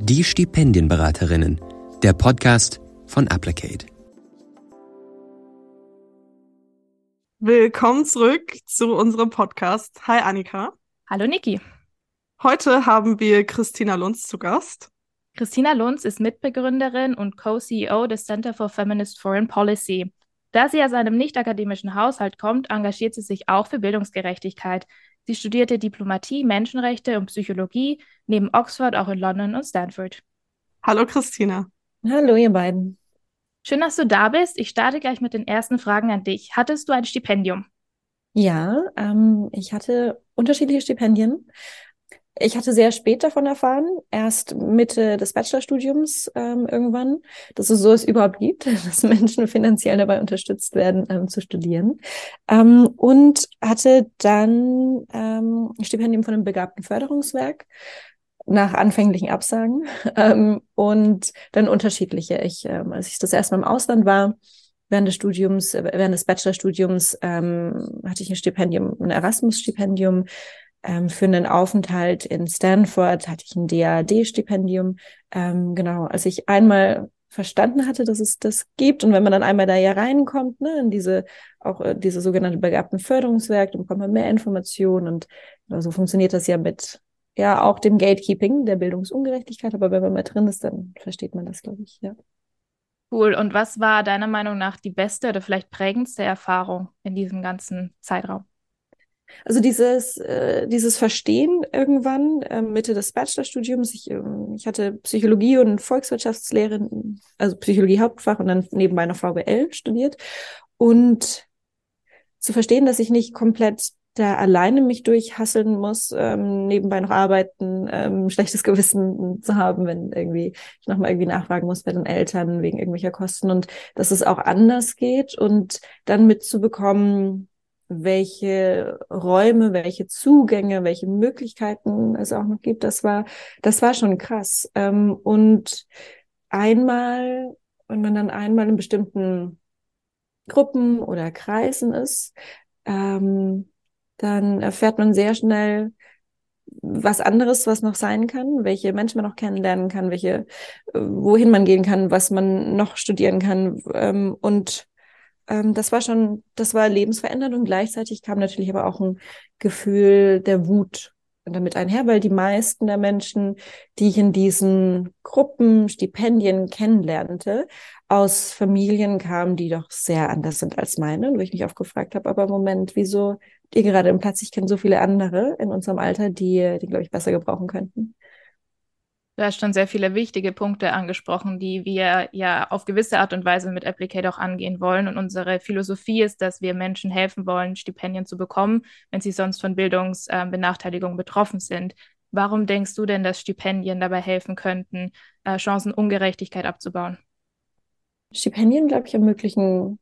Die Stipendienberaterinnen, der Podcast von Applicate. Willkommen zurück zu unserem Podcast. Hi Annika. Hallo Niki. Heute haben wir Christina Lunz zu Gast. Christina Lunz ist Mitbegründerin und Co-CEO des Center for Feminist Foreign Policy. Da sie aus einem nicht-akademischen Haushalt kommt, engagiert sie sich auch für Bildungsgerechtigkeit. Sie studierte Diplomatie, Menschenrechte und Psychologie, neben Oxford auch in London und Stanford. Hallo Christina. Hallo ihr beiden. Schön, dass du da bist. Ich starte gleich mit den ersten Fragen an dich. Hattest du ein Stipendium? Ja, ähm, ich hatte unterschiedliche Stipendien ich hatte sehr spät davon erfahren, erst Mitte des Bachelorstudiums ähm, irgendwann, dass es sowas überhaupt gibt, dass Menschen finanziell dabei unterstützt werden, ähm, zu studieren. Ähm, und hatte dann ähm, ein Stipendium von einem begabten Förderungswerk nach anfänglichen Absagen ähm, und dann unterschiedliche. Ich, ähm, als ich das erste Mal im Ausland war, während des Studiums, äh, während des Bachelorstudiums, ähm, hatte ich ein Stipendium, ein Erasmus-Stipendium ähm, für einen Aufenthalt in Stanford hatte ich ein DAD-Stipendium. Ähm, genau, als ich einmal verstanden hatte, dass es das gibt und wenn man dann einmal da ja reinkommt, ne, in diese auch äh, diese sogenannte begabten Förderungswerk, dann bekommt man mehr Informationen und genau, so funktioniert das ja mit ja auch dem Gatekeeping der Bildungsungerechtigkeit, aber wenn man mal drin ist, dann versteht man das, glaube ich, ja. Cool. Und was war deiner Meinung nach die beste oder vielleicht prägendste Erfahrung in diesem ganzen Zeitraum? Also dieses, äh, dieses Verstehen irgendwann äh, Mitte des Bachelorstudiums. Ich, äh, ich hatte Psychologie und Volkswirtschaftslehre, also Psychologie Hauptfach und dann nebenbei noch VWL studiert. Und zu verstehen, dass ich nicht komplett da alleine mich durchhasseln muss, ähm, nebenbei noch arbeiten, ähm, schlechtes Gewissen zu haben, wenn irgendwie ich nochmal irgendwie nachfragen muss bei den Eltern wegen irgendwelcher Kosten und dass es auch anders geht und dann mitzubekommen, welche Räume, welche Zugänge, welche Möglichkeiten es auch noch gibt. Das war, das war schon krass. Ähm, und einmal, wenn man dann einmal in bestimmten Gruppen oder Kreisen ist, ähm, dann erfährt man sehr schnell was anderes, was noch sein kann, welche Menschen man noch kennenlernen kann, welche, äh, wohin man gehen kann, was man noch studieren kann. Ähm, und ähm, das war schon, das war lebensverändernd und gleichzeitig kam natürlich aber auch ein Gefühl der Wut damit einher, weil die meisten der Menschen, die ich in diesen Gruppen, Stipendien kennenlernte, aus Familien kamen, die doch sehr anders sind als meine, wo ich mich oft gefragt habe, aber Moment, wieso ihr gerade im Platz? Ich kenne so viele andere in unserem Alter, die, die glaube ich besser gebrauchen könnten. Du hast schon sehr viele wichtige Punkte angesprochen, die wir ja auf gewisse Art und Weise mit Applicate auch angehen wollen. Und unsere Philosophie ist, dass wir Menschen helfen wollen, Stipendien zu bekommen, wenn sie sonst von Bildungsbenachteiligung betroffen sind. Warum denkst du denn, dass Stipendien dabei helfen könnten, äh, Chancenungerechtigkeit abzubauen? Stipendien, glaube ich, ermöglichen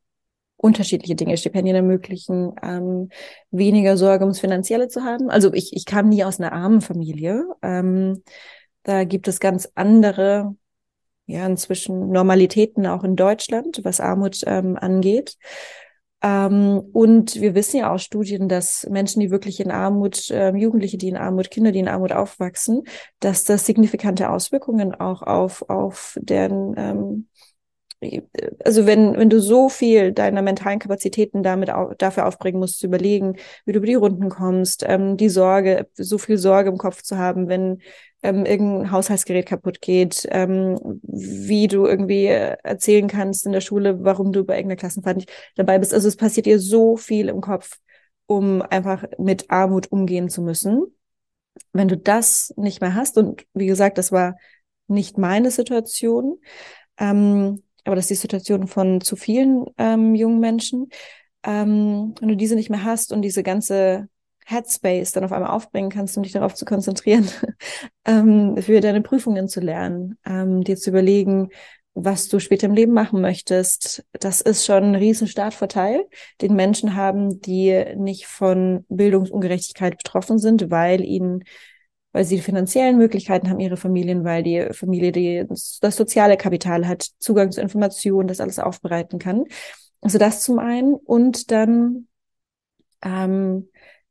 unterschiedliche Dinge. Stipendien ermöglichen, ähm, weniger Sorge ums Finanzielle zu haben. Also ich, ich kam nie aus einer armen Familie. Ähm, da gibt es ganz andere, ja, inzwischen Normalitäten auch in Deutschland, was Armut ähm, angeht. Ähm, und wir wissen ja aus Studien, dass Menschen, die wirklich in Armut, äh, Jugendliche, die in Armut, Kinder, die in Armut aufwachsen, dass das signifikante Auswirkungen auch auf, auf deren ähm, also wenn, wenn du so viel deiner mentalen Kapazitäten damit au dafür aufbringen musst, zu überlegen, wie du über die Runden kommst, ähm, die Sorge, so viel Sorge im Kopf zu haben, wenn ähm, irgendein Haushaltsgerät kaputt geht, ähm, wie du irgendwie erzählen kannst in der Schule, warum du bei irgendeiner Klassenfahrt nicht dabei bist. Also es passiert dir so viel im Kopf, um einfach mit Armut umgehen zu müssen. Wenn du das nicht mehr hast, und wie gesagt, das war nicht meine Situation, ähm, aber das ist die Situation von zu vielen ähm, jungen Menschen. Ähm, wenn du diese nicht mehr hast und diese ganze Headspace dann auf einmal aufbringen kannst, um dich darauf zu konzentrieren, ähm, für deine Prüfungen zu lernen, ähm, dir zu überlegen, was du später im Leben machen möchtest. Das ist schon ein riesen Startvorteil, den Menschen haben, die nicht von Bildungsungerechtigkeit betroffen sind, weil ihnen weil sie die finanziellen Möglichkeiten haben, ihre Familien, weil die Familie die, das soziale Kapital hat, Zugang zu Informationen, das alles aufbereiten kann. Also das zum einen. Und dann, ähm,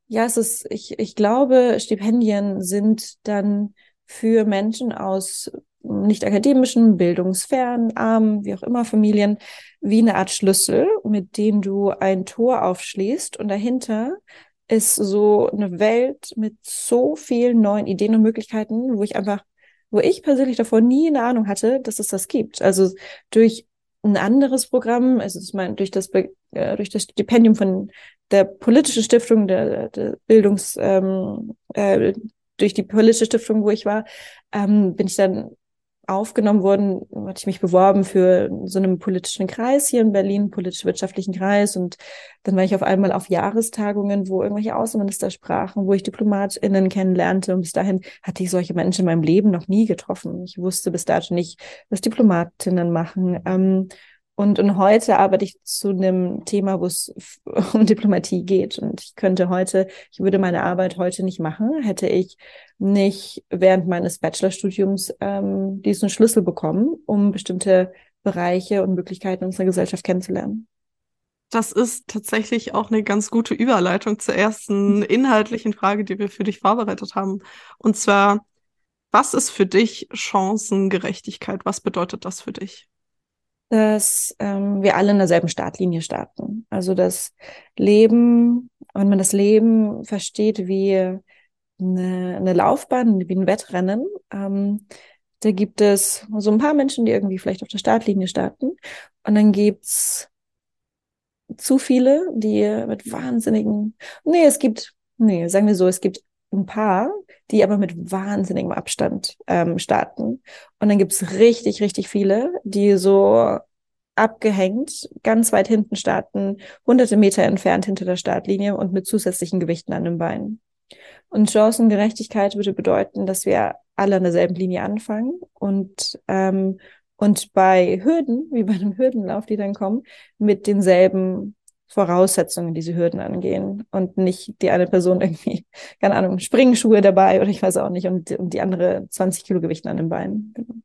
ja, es ist, ich, ich glaube, Stipendien sind dann für Menschen aus nicht akademischen, bildungsfernen, armen, wie auch immer Familien, wie eine Art Schlüssel, mit dem du ein Tor aufschließt und dahinter ist so eine Welt mit so vielen neuen Ideen und Möglichkeiten, wo ich einfach, wo ich persönlich davor nie eine Ahnung hatte, dass es das gibt. Also durch ein anderes Programm, also ich meine, durch das, äh, durch das Stipendium von der politischen Stiftung, der, der Bildungs, ähm, äh, durch die politische Stiftung, wo ich war, ähm, bin ich dann aufgenommen worden, hatte ich mich beworben für so einen politischen Kreis hier in Berlin, politisch-wirtschaftlichen Kreis. Und dann war ich auf einmal auf Jahrestagungen, wo irgendwelche Außenminister sprachen, wo ich DiplomatInnen kennenlernte. Und bis dahin hatte ich solche Menschen in meinem Leben noch nie getroffen. Ich wusste bis dato nicht, was Diplomatinnen machen. Ähm, und, und heute arbeite ich zu einem Thema, wo es um Diplomatie geht. Und ich könnte heute, ich würde meine Arbeit heute nicht machen, hätte ich nicht während meines Bachelorstudiums ähm, diesen Schlüssel bekommen, um bestimmte Bereiche und Möglichkeiten unserer Gesellschaft kennenzulernen. Das ist tatsächlich auch eine ganz gute Überleitung zur ersten inhaltlichen Frage, die wir für dich vorbereitet haben. Und zwar, was ist für dich Chancengerechtigkeit? Was bedeutet das für dich? Dass ähm, wir alle in derselben Startlinie starten. Also das Leben, wenn man das Leben versteht wie eine, eine Laufbahn, wie ein Wettrennen, ähm, da gibt es so ein paar Menschen, die irgendwie vielleicht auf der Startlinie starten. Und dann gibt's zu viele, die mit wahnsinnigen, nee, es gibt, nee, sagen wir so, es gibt ein paar, die aber mit wahnsinnigem Abstand ähm, starten. Und dann gibt's richtig, richtig viele, die so abgehängt, ganz weit hinten starten, hunderte Meter entfernt hinter der Startlinie und mit zusätzlichen Gewichten an den Beinen. Und Chancengerechtigkeit würde bedeuten, dass wir alle an derselben Linie anfangen und ähm, und bei Hürden, wie bei einem Hürdenlauf, die dann kommen, mit denselben Voraussetzungen diese Hürden angehen und nicht die eine Person irgendwie, keine Ahnung, Springschuhe dabei oder ich weiß auch nicht und, und die andere 20 Kilo Gewichten an den Beinen. Genau.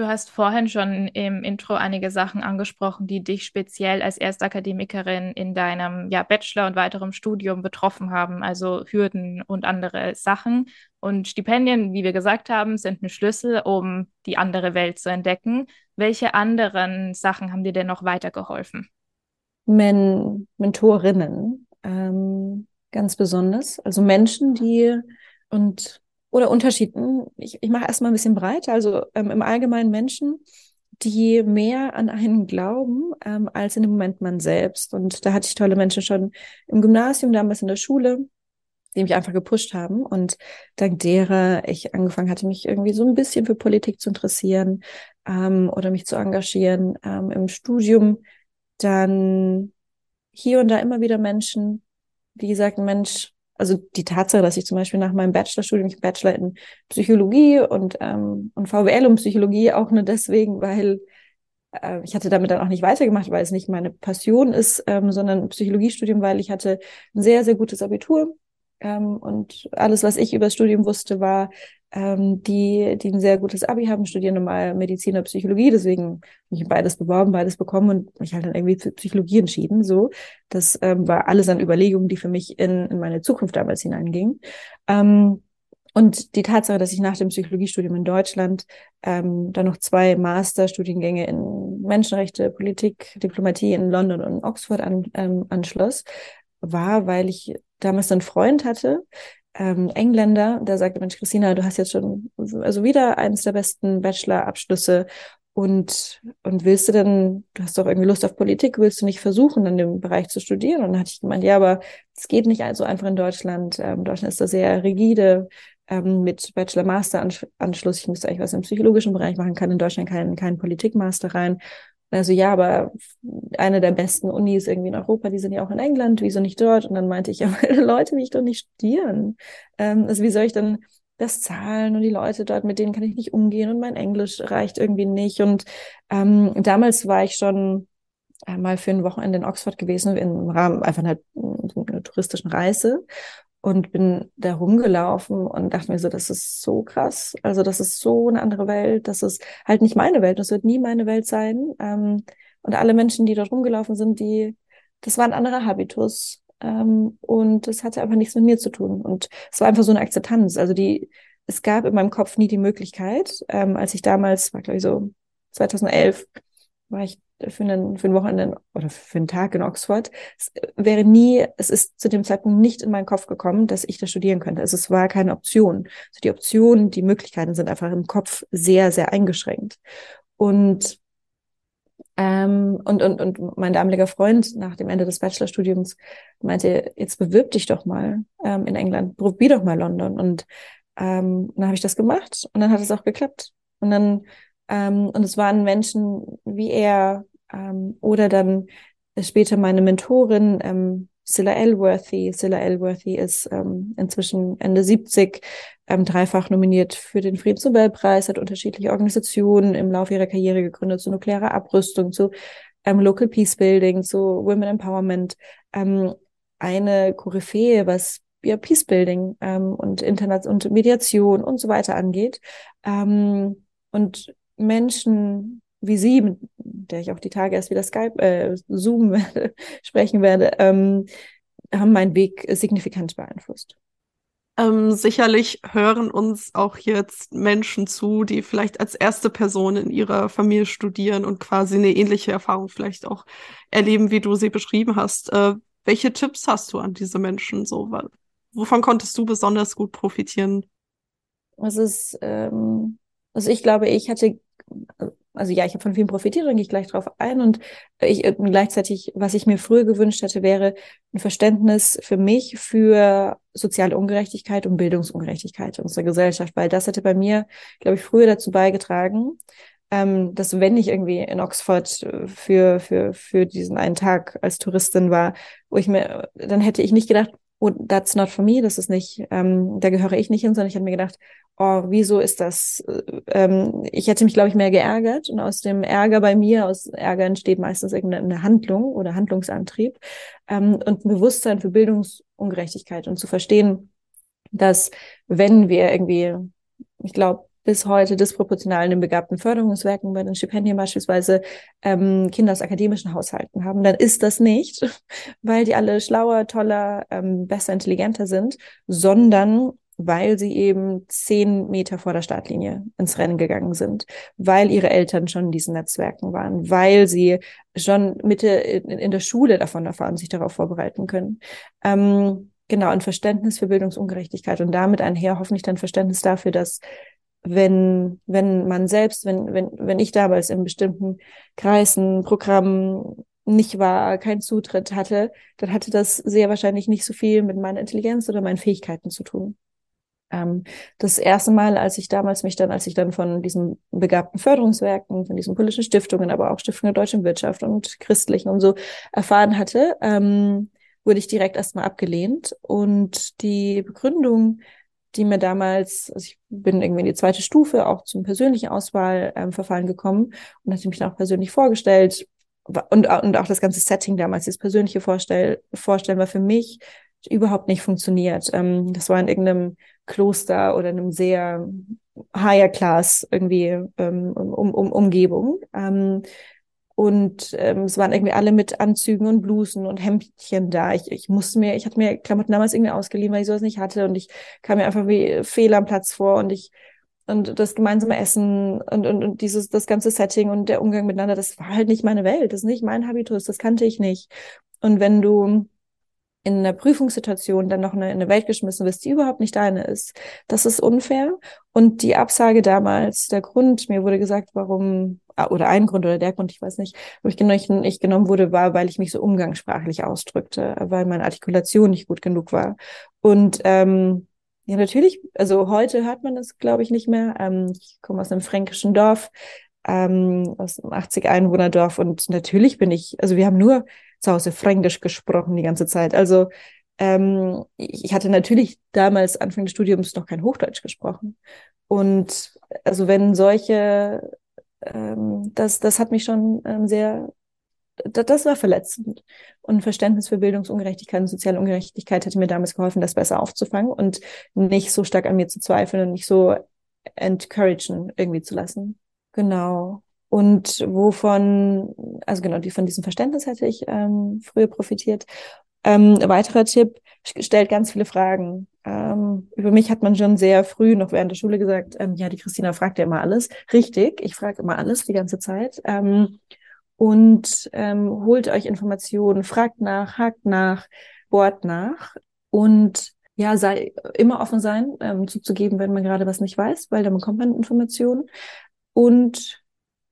Du hast vorhin schon im Intro einige Sachen angesprochen, die dich speziell als Erstakademikerin in deinem ja, Bachelor und weiterem Studium betroffen haben, also Hürden und andere Sachen. Und Stipendien, wie wir gesagt haben, sind ein Schlüssel, um die andere Welt zu entdecken. Welche anderen Sachen haben dir denn noch weitergeholfen? Men Mentorinnen, ähm, ganz besonders. Also Menschen, die und oder Unterschieden. Ich, ich mache erstmal ein bisschen breiter. Also ähm, im Allgemeinen Menschen, die mehr an einen glauben ähm, als in dem Moment man selbst. Und da hatte ich tolle Menschen schon im Gymnasium, damals in der Schule, die mich einfach gepusht haben und dank derer ich angefangen hatte, mich irgendwie so ein bisschen für Politik zu interessieren ähm, oder mich zu engagieren ähm, im Studium dann hier und da immer wieder Menschen, die gesagt, Mensch, also die Tatsache, dass ich zum Beispiel nach meinem Bachelorstudium, ich Bachelor in Psychologie und, ähm, und VWL und Psychologie auch nur deswegen, weil äh, ich hatte damit dann auch nicht weitergemacht, weil es nicht meine Passion ist, ähm, sondern Psychologiestudium, weil ich hatte ein sehr, sehr gutes Abitur. Ähm, und alles, was ich über das Studium wusste, war, ähm, die, die ein sehr gutes Abi haben, studieren normal Medizin oder Psychologie, deswegen mich beides beworben, beides bekommen und mich halt dann irgendwie für Psychologie entschieden. So, das ähm, war alles an Überlegungen, die für mich in, in meine Zukunft damals hineingingen. Ähm, und die Tatsache, dass ich nach dem Psychologiestudium in Deutschland ähm, dann noch zwei Masterstudiengänge in Menschenrechte, Politik, Diplomatie in London und Oxford an, ähm, anschloss, war, weil ich damals einen Freund hatte, ähm, Engländer, der sagte, Mensch, Christina, du hast jetzt schon also wieder eines der besten Bachelor-Abschlüsse und, und willst du denn, du hast doch irgendwie Lust auf Politik, willst du nicht versuchen, in dem Bereich zu studieren? Und dann hatte ich gemeint, ja, aber es geht nicht so einfach in Deutschland. Ähm, Deutschland ist da sehr rigide ähm, mit Bachelor-Master-Anschluss. Ich müsste eigentlich was im psychologischen Bereich machen, kann in Deutschland keinen kein Politik-Master rein. Also ja, aber eine der besten Unis irgendwie in Europa, die sind ja auch in England, wieso nicht dort? Und dann meinte ich, ja, Leute will ich doch nicht studieren. Ähm, also wie soll ich dann das zahlen und die Leute dort, mit denen kann ich nicht umgehen und mein Englisch reicht irgendwie nicht. Und ähm, damals war ich schon einmal für ein Wochenende in Oxford gewesen, im Rahmen einfach einer, einer touristischen Reise und bin da rumgelaufen und dachte mir so, das ist so krass. Also das ist so eine andere Welt. Das ist halt nicht meine Welt. Das wird nie meine Welt sein. Ähm, und alle Menschen, die dort rumgelaufen sind, die, das war ein anderer Habitus. Ähm, und das hatte einfach nichts mit mir zu tun. Und es war einfach so eine Akzeptanz. Also die, es gab in meinem Kopf nie die Möglichkeit, ähm, als ich damals, war glaube ich so 2011, war ich für einen, für ein Wochenende oder für einen Tag in Oxford. Es wäre nie, es ist zu dem Zeitpunkt nicht in meinen Kopf gekommen, dass ich da studieren könnte. Also es war keine Option. Also die Optionen, die Möglichkeiten sind einfach im Kopf sehr, sehr eingeschränkt. Und ähm, und, und, und mein damaliger Freund nach dem Ende des Bachelorstudiums meinte, jetzt bewirb dich doch mal ähm, in England, probier doch mal London. Und ähm, dann habe ich das gemacht und dann hat es auch geklappt. Und dann, ähm, und es waren Menschen wie er ähm, oder dann später meine Mentorin, ähm, Silla Elworthy. Silla Elworthy ist ähm, inzwischen Ende 70, ähm, dreifach nominiert für den Friedensnobelpreis, hat unterschiedliche Organisationen im Laufe ihrer Karriere gegründet, zu nuklearer Abrüstung, zu ähm, Local Peace Building, zu Women Empowerment. Ähm, eine Koryphäe, was ja, Peacebuilding ähm, und Internet und Mediation und so weiter angeht. Ähm, und Menschen wie Sie, mit der ich auch die Tage erst wieder Skype, äh, Zoom werde, sprechen werde, ähm, haben meinen Weg signifikant beeinflusst. Ähm, sicherlich hören uns auch jetzt Menschen zu, die vielleicht als erste Person in ihrer Familie studieren und quasi eine ähnliche Erfahrung vielleicht auch erleben, wie du sie beschrieben hast. Äh, welche Tipps hast du an diese Menschen? So, wovon konntest du besonders gut profitieren? Es ist, ähm, also ich glaube, ich hatte also ja, ich habe von vielen profitiert, da gehe ich gleich drauf ein. Und ich äh, gleichzeitig, was ich mir früher gewünscht hätte, wäre ein Verständnis für mich für soziale Ungerechtigkeit und Bildungsungerechtigkeit in unserer Gesellschaft, weil das hätte bei mir, glaube ich, früher dazu beigetragen, ähm, dass wenn ich irgendwie in Oxford äh, für, für, für diesen einen Tag als Touristin war, wo ich mir, dann hätte ich nicht gedacht, oh, that's not for me, das ist nicht, ähm, da gehöre ich nicht hin, sondern ich habe mir gedacht, oh, wieso ist das? Äh, ähm, ich hätte mich, glaube ich, mehr geärgert und aus dem Ärger bei mir, aus Ärger entsteht meistens irgendeine Handlung oder Handlungsantrieb ähm, und ein Bewusstsein für Bildungsungerechtigkeit und zu verstehen, dass wenn wir irgendwie, ich glaube, bis heute disproportional in den begabten Förderungswerken bei den Stipendien beispielsweise ähm, Kinder aus akademischen Haushalten haben, dann ist das nicht, weil die alle schlauer, toller, ähm, besser, intelligenter sind, sondern weil sie eben zehn Meter vor der Startlinie ins Rennen gegangen sind, weil ihre Eltern schon in diesen Netzwerken waren, weil sie schon Mitte in, in der Schule davon erfahren, sich darauf vorbereiten können. Ähm, genau, ein Verständnis für Bildungsungerechtigkeit und damit einher hoffentlich dann Verständnis dafür, dass wenn, wenn man selbst, wenn, wenn, wenn ich damals in bestimmten Kreisen, Programmen nicht war, keinen Zutritt hatte, dann hatte das sehr wahrscheinlich nicht so viel mit meiner Intelligenz oder meinen Fähigkeiten zu tun. Ähm, das erste Mal, als ich damals mich dann, als ich dann von diesen begabten Förderungswerken, von diesen politischen Stiftungen, aber auch Stiftungen der deutschen Wirtschaft und christlichen und so erfahren hatte, ähm, wurde ich direkt erstmal abgelehnt. Und die Begründung, die mir damals, also ich bin irgendwie in die zweite Stufe auch zum persönlichen Auswahlverfahren ähm, gekommen und hatte mich dann auch persönlich vorgestellt. Und, und auch das ganze Setting damals, das persönliche Vorstell, Vorstellen war für mich überhaupt nicht funktioniert. Ähm, das war in irgendeinem Kloster oder in einem sehr higher class irgendwie ähm, um, um, Umgebung. Ähm, und ähm, es waren irgendwie alle mit Anzügen und Blusen und Hemdchen da. Ich, ich musste mir, ich hatte mir Klamotten damals irgendwie ausgeliehen, weil ich sowas nicht hatte. Und ich kam mir einfach wie Fehler am Platz vor und ich und das gemeinsame Essen und, und, und dieses, das ganze Setting und der Umgang miteinander, das war halt nicht meine Welt, das ist nicht mein Habitus, das kannte ich nicht. Und wenn du in einer Prüfungssituation dann noch in eine Welt geschmissen wirst, die überhaupt nicht deine ist. Das ist unfair. Und die Absage damals, der Grund, mir wurde gesagt, warum, ah, oder ein Grund oder der Grund, ich weiß nicht, wo ich, genommen, ich genommen wurde, war, weil ich mich so umgangssprachlich ausdrückte, weil meine Artikulation nicht gut genug war. Und ähm, ja, natürlich, also heute hört man das, glaube ich, nicht mehr. Ähm, ich komme aus einem fränkischen Dorf, ähm, aus einem 80 Einwohnerdorf und natürlich bin ich, also wir haben nur zu Hause Fränkisch gesprochen die ganze Zeit. Also ähm, ich hatte natürlich damals Anfang des Studiums noch kein Hochdeutsch gesprochen. Und also wenn solche, ähm, das, das hat mich schon ähm, sehr, das, das war verletzend. Und Verständnis für Bildungsungerechtigkeit und soziale Ungerechtigkeit hätte mir damals geholfen, das besser aufzufangen und nicht so stark an mir zu zweifeln und nicht so encouragen irgendwie zu lassen. Genau. Und wovon, also genau, die von diesem Verständnis hätte ich ähm, früher profitiert. Ähm, weiterer Tipp, stellt ganz viele Fragen. Ähm, über mich hat man schon sehr früh, noch während der Schule gesagt, ähm, ja, die Christina fragt ja immer alles. Richtig, ich frage immer alles die ganze Zeit. Ähm, und ähm, holt euch Informationen, fragt nach, hakt nach, bohrt nach und ja, sei immer offen sein, ähm, zuzugeben, wenn man gerade was nicht weiß, weil dann bekommt man Informationen und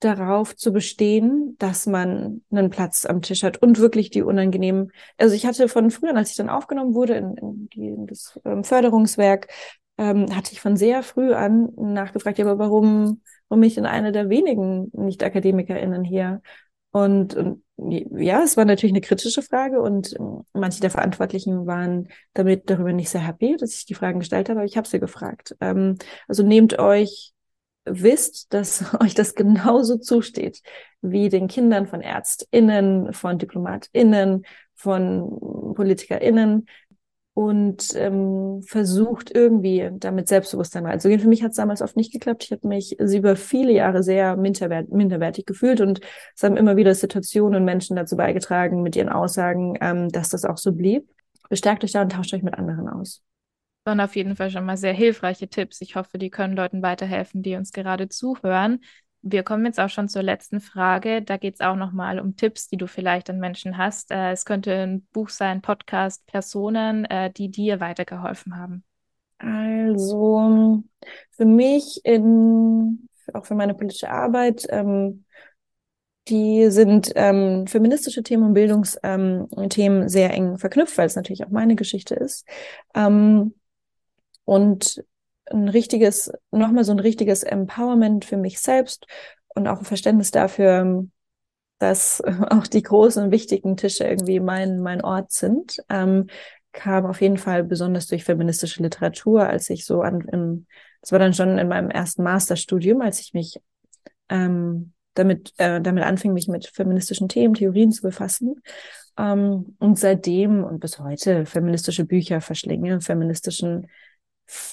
darauf zu bestehen, dass man einen Platz am Tisch hat und wirklich die unangenehmen. Also ich hatte von früher, als ich dann aufgenommen wurde in, in, die, in das ähm, Förderungswerk, ähm, hatte ich von sehr früh an nachgefragt, ja, aber warum, warum bin ich denn eine der wenigen Nicht-AkademikerInnen hier? Und, und ja, es war natürlich eine kritische Frage und ähm, manche der Verantwortlichen waren damit darüber nicht sehr happy, dass ich die Fragen gestellt habe, aber ich habe sie gefragt. Ähm, also nehmt euch, wisst, dass euch das genauso zusteht wie den Kindern von ÄrztInnen, von DiplomatInnen, von PolitikerInnen, und ähm, versucht irgendwie damit Selbstbewusstsein reinzugehen. Für mich hat es damals oft nicht geklappt. Ich habe mich über viele Jahre sehr minderwert minderwertig gefühlt und es haben immer wieder Situationen und Menschen dazu beigetragen mit ihren Aussagen, ähm, dass das auch so blieb. Bestärkt euch da und tauscht euch mit anderen aus. Waren auf jeden Fall schon mal sehr hilfreiche Tipps. Ich hoffe, die können Leuten weiterhelfen, die uns gerade zuhören. Wir kommen jetzt auch schon zur letzten Frage. Da geht es auch nochmal um Tipps, die du vielleicht an Menschen hast. Äh, es könnte ein Buch sein, Podcast, Personen, äh, die dir weitergeholfen haben. Also für mich, in, auch für meine politische Arbeit, ähm, die sind ähm, feministische Themen und Bildungsthemen ähm, sehr eng verknüpft, weil es natürlich auch meine Geschichte ist. Ähm, und ein richtiges, nochmal so ein richtiges Empowerment für mich selbst und auch ein Verständnis dafür, dass auch die großen und wichtigen Tische irgendwie mein, mein Ort sind, ähm, kam auf jeden Fall besonders durch feministische Literatur, als ich so an, im, das war dann schon in meinem ersten Masterstudium, als ich mich ähm, damit, äh, damit anfing, mich mit feministischen Themen, Theorien zu befassen. Ähm, und seitdem und bis heute feministische Bücher verschlinge, feministischen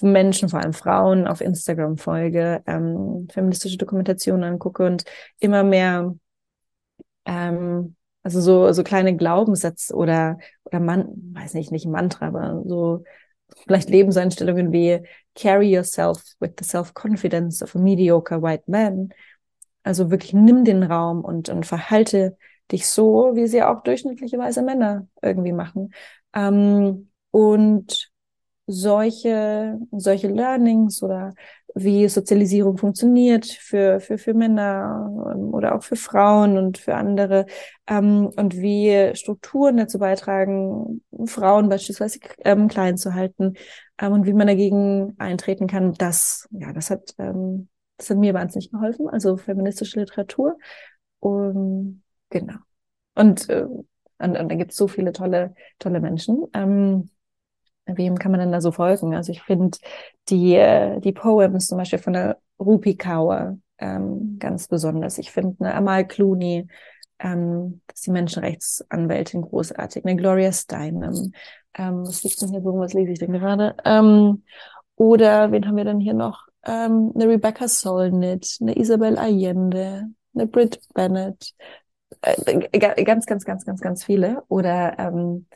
Menschen, vor allem Frauen, auf Instagram folge, ähm, feministische Dokumentationen angucke und immer mehr, ähm, also so, so kleine Glaubenssätze oder, oder man, weiß nicht, nicht Mantra, aber so vielleicht Lebenseinstellungen wie carry yourself with the self-confidence of a mediocre white man. Also wirklich nimm den Raum und, und verhalte dich so, wie sie auch durchschnittliche weiße Männer irgendwie machen. Ähm, und solche, solche Learnings oder wie Sozialisierung funktioniert für, für, für Männer ähm, oder auch für Frauen und für andere ähm, und wie Strukturen dazu beitragen, Frauen beispielsweise ähm, klein zu halten ähm, und wie man dagegen eintreten kann, das, ja, das hat, ähm, das hat mir wahnsinnig geholfen, also feministische Literatur. Und genau. Und, äh, und, und da gibt es so viele tolle, tolle Menschen. Ähm, wem kann man denn da so folgen? Also ich finde die, äh, die Poems zum Beispiel von der Rupi Kaur ähm, ganz besonders. Ich finde eine Amal Clooney, ähm, das ist die Menschenrechtsanwältin großartig, eine Gloria Steinem. Ähm, was liegt denn hier so? Was lese ich denn gerade? Ähm, oder wen haben wir denn hier noch? Ähm, eine Rebecca Solnit, eine Isabel Allende, eine Britt Bennett, äh, ganz, ganz, ganz, ganz, ganz viele. Oder ähm,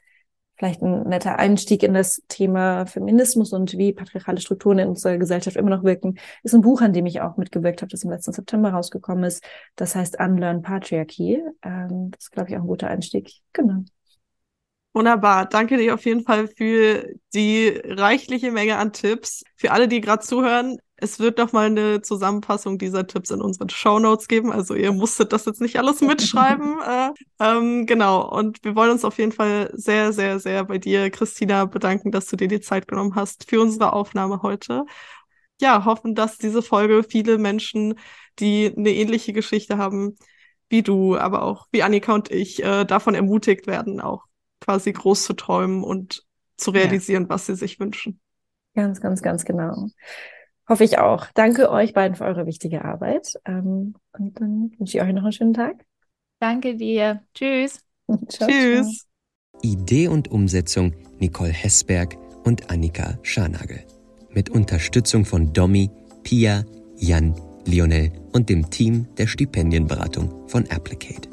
vielleicht ein netter Einstieg in das Thema Feminismus und wie patriarchale Strukturen in unserer Gesellschaft immer noch wirken, ist ein Buch, an dem ich auch mitgewirkt habe, das im letzten September rausgekommen ist. Das heißt Unlearn Patriarchy. Ähm, das ist, glaube ich, auch ein guter Einstieg. Genau. Wunderbar. Danke dir auf jeden Fall für die reichliche Menge an Tipps. Für alle, die gerade zuhören, es wird noch mal eine Zusammenfassung dieser Tipps in unseren Show Notes geben. Also ihr musstet das jetzt nicht alles mitschreiben. äh, ähm, genau. Und wir wollen uns auf jeden Fall sehr, sehr, sehr bei dir, Christina, bedanken, dass du dir die Zeit genommen hast für unsere Aufnahme heute. Ja, hoffen, dass diese Folge viele Menschen, die eine ähnliche Geschichte haben wie du, aber auch wie Annika und ich, äh, davon ermutigt werden, auch quasi groß zu träumen und zu realisieren, ja. was sie sich wünschen. Ganz, ganz, ganz genau. Hoffe ich auch. Danke euch beiden für eure wichtige Arbeit. Ähm, und dann wünsche ich euch noch einen schönen Tag. Danke dir. Tschüss. ciao, Tschüss. Ciao. Idee und Umsetzung Nicole Hessberg und Annika Scharnagel. Mit Unterstützung von Domi, Pia, Jan, Lionel und dem Team der Stipendienberatung von Applicate.